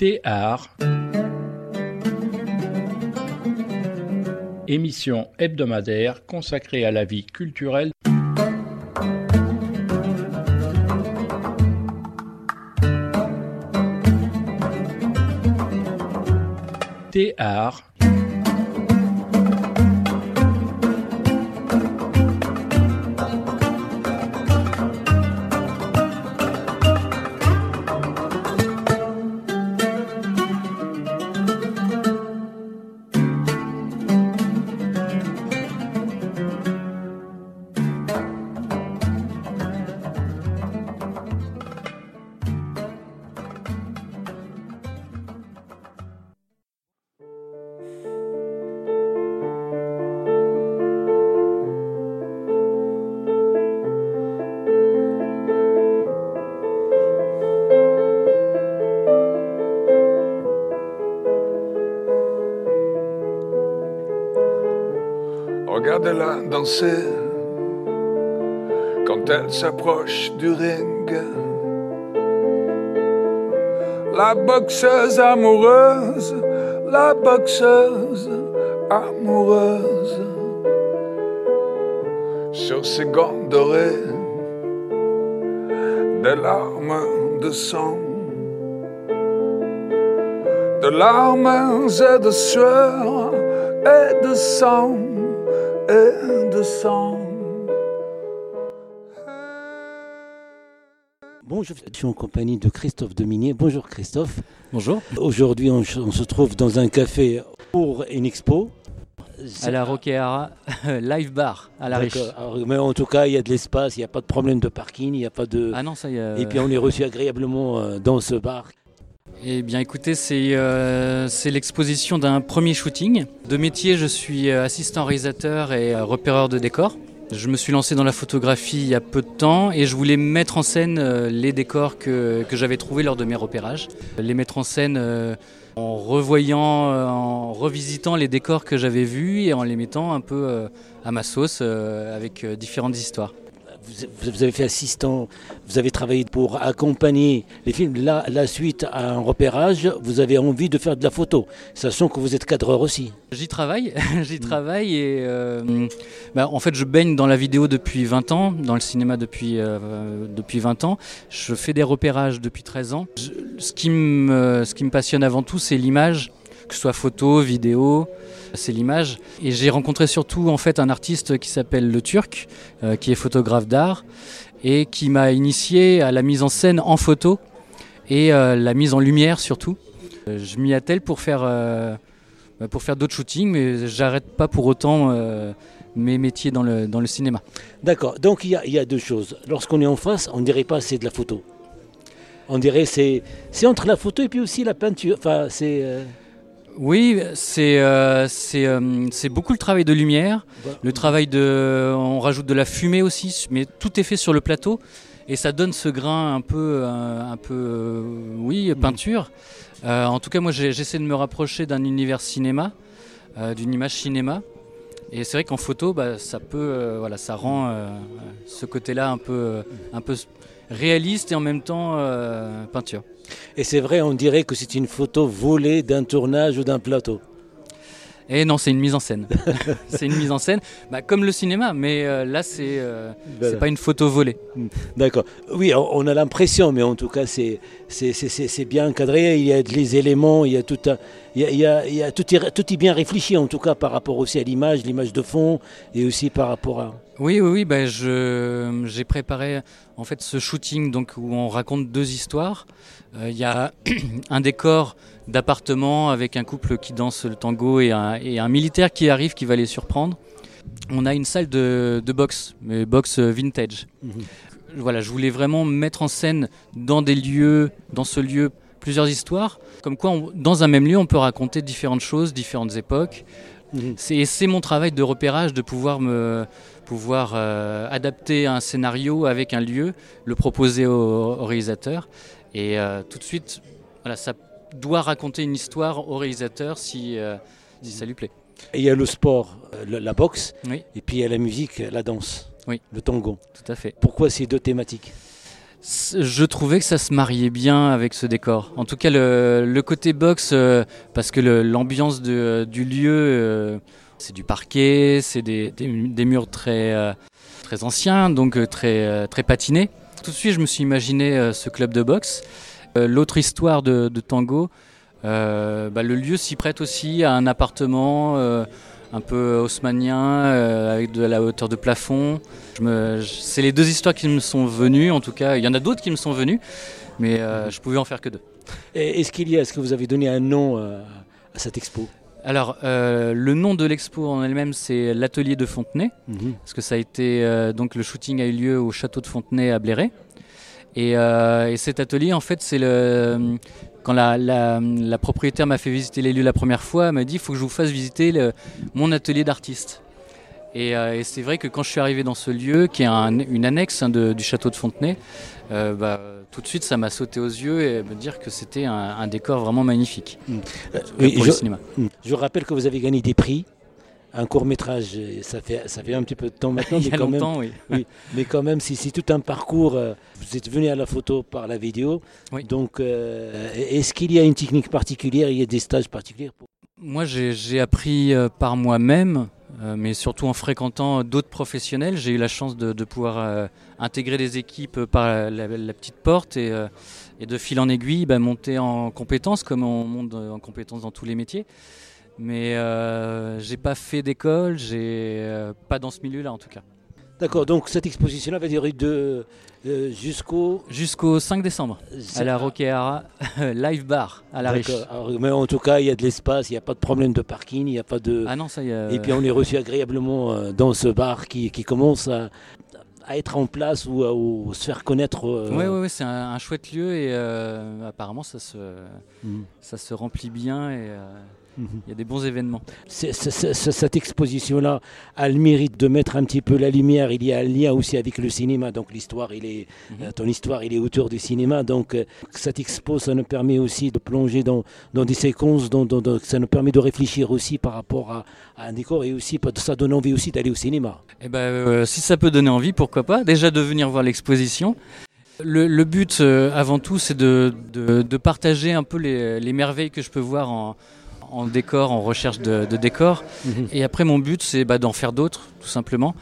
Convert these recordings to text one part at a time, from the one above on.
Théâtre. Émission hebdomadaire consacrée à la vie culturelle. Théâtre. Regardez-la danser quand elle s'approche du ring. La boxeuse amoureuse, la boxeuse amoureuse. Sur ses gants dorés, des larmes de sang, de larmes et de sueur et de sang et de sang. Bonjour, je suis en compagnie de Christophe Dominier. Bonjour Christophe. Bonjour. Aujourd'hui, on, on se trouve dans un café pour une expo. À la Roqueara Live Bar à la Riche. Alors, Mais en tout cas, il y a de l'espace, il n'y a pas de problème de parking, il n'y a pas de. Ah non, ça y est. Et puis on est reçu agréablement euh, dans ce bar. Eh bien écoutez, c'est euh, c'est l'exposition d'un premier shooting. De métier, je suis euh, assistant réalisateur et euh, repéreur de décors. Je me suis lancé dans la photographie il y a peu de temps et je voulais mettre en scène les décors que, que j'avais trouvés lors de mes repérages. Les mettre en scène en revoyant, en revisitant les décors que j'avais vus et en les mettant un peu à ma sauce avec différentes histoires. Vous, avez fait assistant, vous avez travaillé pour accompagner les films. Là, la suite à un repérage, vous avez envie de faire de la photo, sachant que vous êtes cadreur aussi. J'y travaille, j'y travaille et euh, bah, en fait je baigne dans la vidéo depuis 20 ans, dans le cinéma depuis, euh, depuis 20 ans. Je fais des repérages depuis 13 ans. Ce, qui me, ce qui me passionne avant tout c'est l'image, que ce soit photo, vidéo, c'est l'image. Et j'ai rencontré surtout en fait un artiste qui s'appelle Le Turc, euh, qui est photographe d'art et qui m'a initié à la mise en scène en photo et euh, la mise en lumière surtout. Euh, Je m'y attelle pour faire... bah, faire d'autres shootings, mais j'arrête pas pour autant mes métiers dans le, cinéma. D'accord, donc il y, a, deux choses. Lorsqu'on est en face, on ne dirait pas c'est de la photo. On dirait c'est c'est entre la photo et puis aussi la peinture. Enfin, c'est. Oui, c'est euh, c'est euh, c'est beaucoup le travail de lumière, le travail de... On rajoute de la fumée aussi, mais tout est fait sur le plateau. Et ça donne ce grain un peu, euh, un peu euh, oui, peinture. Euh, en tout cas, moi, j'essaie de me rapprocher d'un univers cinéma, d'une image cinéma. Et c'est vrai qu'en photo, bah, ça peut, voilà, ça rend ce côté-là un peu, un peu réaliste et en même temps euh, peinture. Et c'est vrai, on dirait que c'est une photo volée d'un tournage ou d'un plateau. Et non, c'est une mise en scène. c'est une mise en scène, bah, comme le cinéma, mais euh, là, c'est euh, c'est pas une photo volée. D'accord. Oui, on a l'impression, mais en tout cas, c'est bien encadré. Il y a les éléments, il y a tout, un- y a, y a- il y a tout, est, tout est bien réfléchi, en tout cas, par rapport aussi à l'image, l'image de fond, et aussi par rapport à. Oui, oui, oui. Bah, je j'ai préparé en fait ce shooting donc où on raconte deux histoires. Euh, Il y a un décor d'appartement avec un couple qui danse le tango et un, et un militaire qui arrive qui va les surprendre. On a une salle de, de boxe, mais boxe vintage. Voilà, je voulais vraiment mettre en scène dans des lieux, dans ce lieu, plusieurs histoires. Comme quoi, on- dans un même lieu, on peut raconter différentes choses, différentes époques. Mhm. C'est mon travail de repérage de pouvoir me pouvoir euh, adapter un scénario avec un lieu, le proposer au, au réalisateur et euh, tout de suite, voilà, ça doit raconter une histoire au réalisateur si, euh, si ça lui plaît. Et il y a le sport, la boxe, Oui, et puis il y a la musique, la danse, Oui. le tango. tout à fait. Pourquoi ces deux thématiques? Je trouvais que ça se mariait bien avec ce décor. En tout cas, le, côté box, euh, parce que l'ambiance du lieu, euh, c'est du parquet, c'est des, murs très, euh, très anciens, donc très, très patinés. Tout de suite, je me suis imaginé ce club de boxe. L'autre histoire de, Tango, bah, le lieu s'y prête aussi à un appartement un peu haussmanien, euh, avec de la hauteur de plafond. C'est les deux histoires qui me sont venues, en tout cas. Il y en a d'autres qui me sont venues, mais euh, je pouvais en faire que deux. Est-ce qu'il y a, est-ce que vous avez donné un nom euh, à cette expo? Alors, le nom de l'expo en elle-même, c'est l'atelier de Fontenay, mhm. parce que ça a été donc le shooting a eu lieu au château de Fontenay à Bléré. Et, et, cet atelier, en fait, c'est le, quand la, propriétaire m'a fait visiter les lieux la première fois, elle m'a dit il faut que je vous fasse visiter mon atelier d'artiste. Euh, et, c'est vrai que quand je suis arrivé dans ce lieu, qui est une annexe hein, du château de Fontenay, euh, bah, tout de suite ça m'a sauté aux yeux et me dire que c'était un, décor vraiment magnifique mmh. pour le cinéma. Mmh. Je rappelle que vous avez gagné des prix un court métrage, ça fait, ça fait un petit peu de temps maintenant. Il y a longtemps, oui. Mais quand même, si c'est tout un parcours, euh, vous êtes venu à la photo par la vidéo. Donc, euh, est-ce qu'il y a une technique particulière Il y a des stages particuliers Moi, j'ai appris euh, par moi-même, mais surtout en fréquentant d'autres professionnels. J'ai eu la chance de, pouvoir intégrer des équipes par la, petite porte et, et, de fil en aiguille, bah, monter en compétences, comme on monte en compétences dans tous les métiers. Mais euh, j'ai pas fait d'école, j'ai euh, pas dans ce milieu-là en tout cas. D'accord, donc cette exposition-là va durer de, euh, jusqu'au jusqu'au 5 décembre à la Roqueara Live Bar à la Riche. Mais en tout cas, il y a de l'espace, il n'y a pas de problème de parking, il n'y a pas de. Ah non, ça y a... Et puis on est reçu agréablement dans ce bar qui, qui commence à, à, être en place ou à se faire connaître. Oui, oui, c'est un, chouette lieu et apparemment ça se, mm. ça se remplit bien et il y a des bons événements. cette exposition-là a le mérite de mettre un petit peu la lumière. Il y a un lien aussi avec le cinéma. Donc l'histoire, il est, mhm. euh, ton histoire, il est autour du cinéma. Donc euh, cette expo, ça nous permet aussi de plonger dans, dans des séquences. ça nous permet de réfléchir aussi par rapport à, un décor et aussi ça donne envie aussi d'aller au cinéma. Eh ben, euh, si ça peut donner envie, pourquoi pas Déjà de venir voir l'exposition. Le, but, avant tout, c'est de, de, partager un peu les, les merveilles que je peux voir en, en décor, en recherche de, décor. Mhm. Et après, mon but, c'est bah, d'en faire d'autres, tout simplement.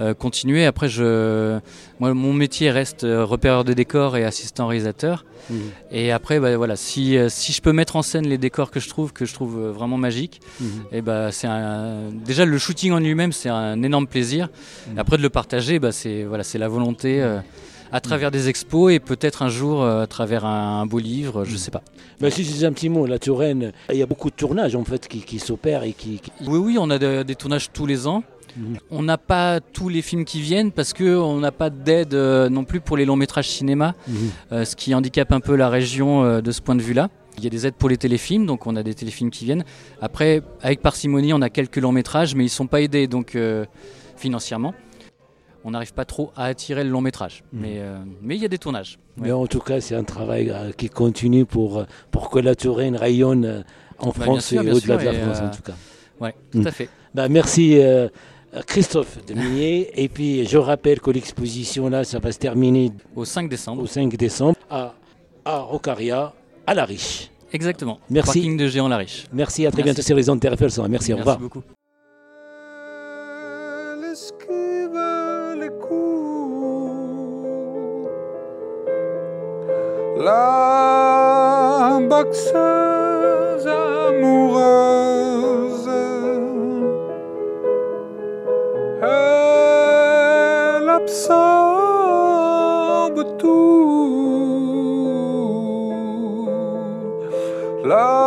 Euh, continuer. Après, je, moi, mon métier reste euh, repéreur de décors et assistant réalisateur. Mhm. Et après, bah, voilà, si, euh, si je peux mettre en scène les décors que je trouve, que je trouve vraiment magiques, mhm. et bah, c'est un, déjà le shooting en lui-même, c'est un énorme plaisir. Après, de le partager, bah, c'est voilà, c'est la volonté à travers des expos et peut-être un jour euh, à travers un, beau livre, je ne sais pas. Mais si c'est un petit mot, la Touraine, il y a beaucoup de tournages en fait qui, s'opèrent et qui, Oui, oui, on a des tournages tous les ans. Mhm. On n'a pas tous les films qui viennent parce qu'on n'a pas d'aide euh, non plus pour les longs métrages cinéma, mhm. euh, ce qui handicape un peu la région de ce point de vue-là. Il y a des aides pour les téléfilms, donc on a des téléfilms qui viennent. Après, avec parcimonie, on a quelques longs métrages, mais ils ne sont pas aidés donc financièrement on n'arrive pas trop à attirer le long métrage. Hmm. Mais euh, mais il y a des tournages. Mais en tout cas, c'est un travail euh, qui continue pour, euh, pour que la Touraine rayonne en bah, France et au-delà de la France, en tout cas. Oui, tout à fait. Bah, merci. Christophe Deminier. et puis je rappelle que l'exposition là, ça va se terminer au 5 décembre. Au 5 décembre à, à Rocaria, à La Riche. Exactement. Merci. Parking de Géant La Riche. Merci, à très bientôt sur les ondes Merci, Merci, au revoir. beaucoup. La boxeuse amoureuse. Elle absorbe tout. La.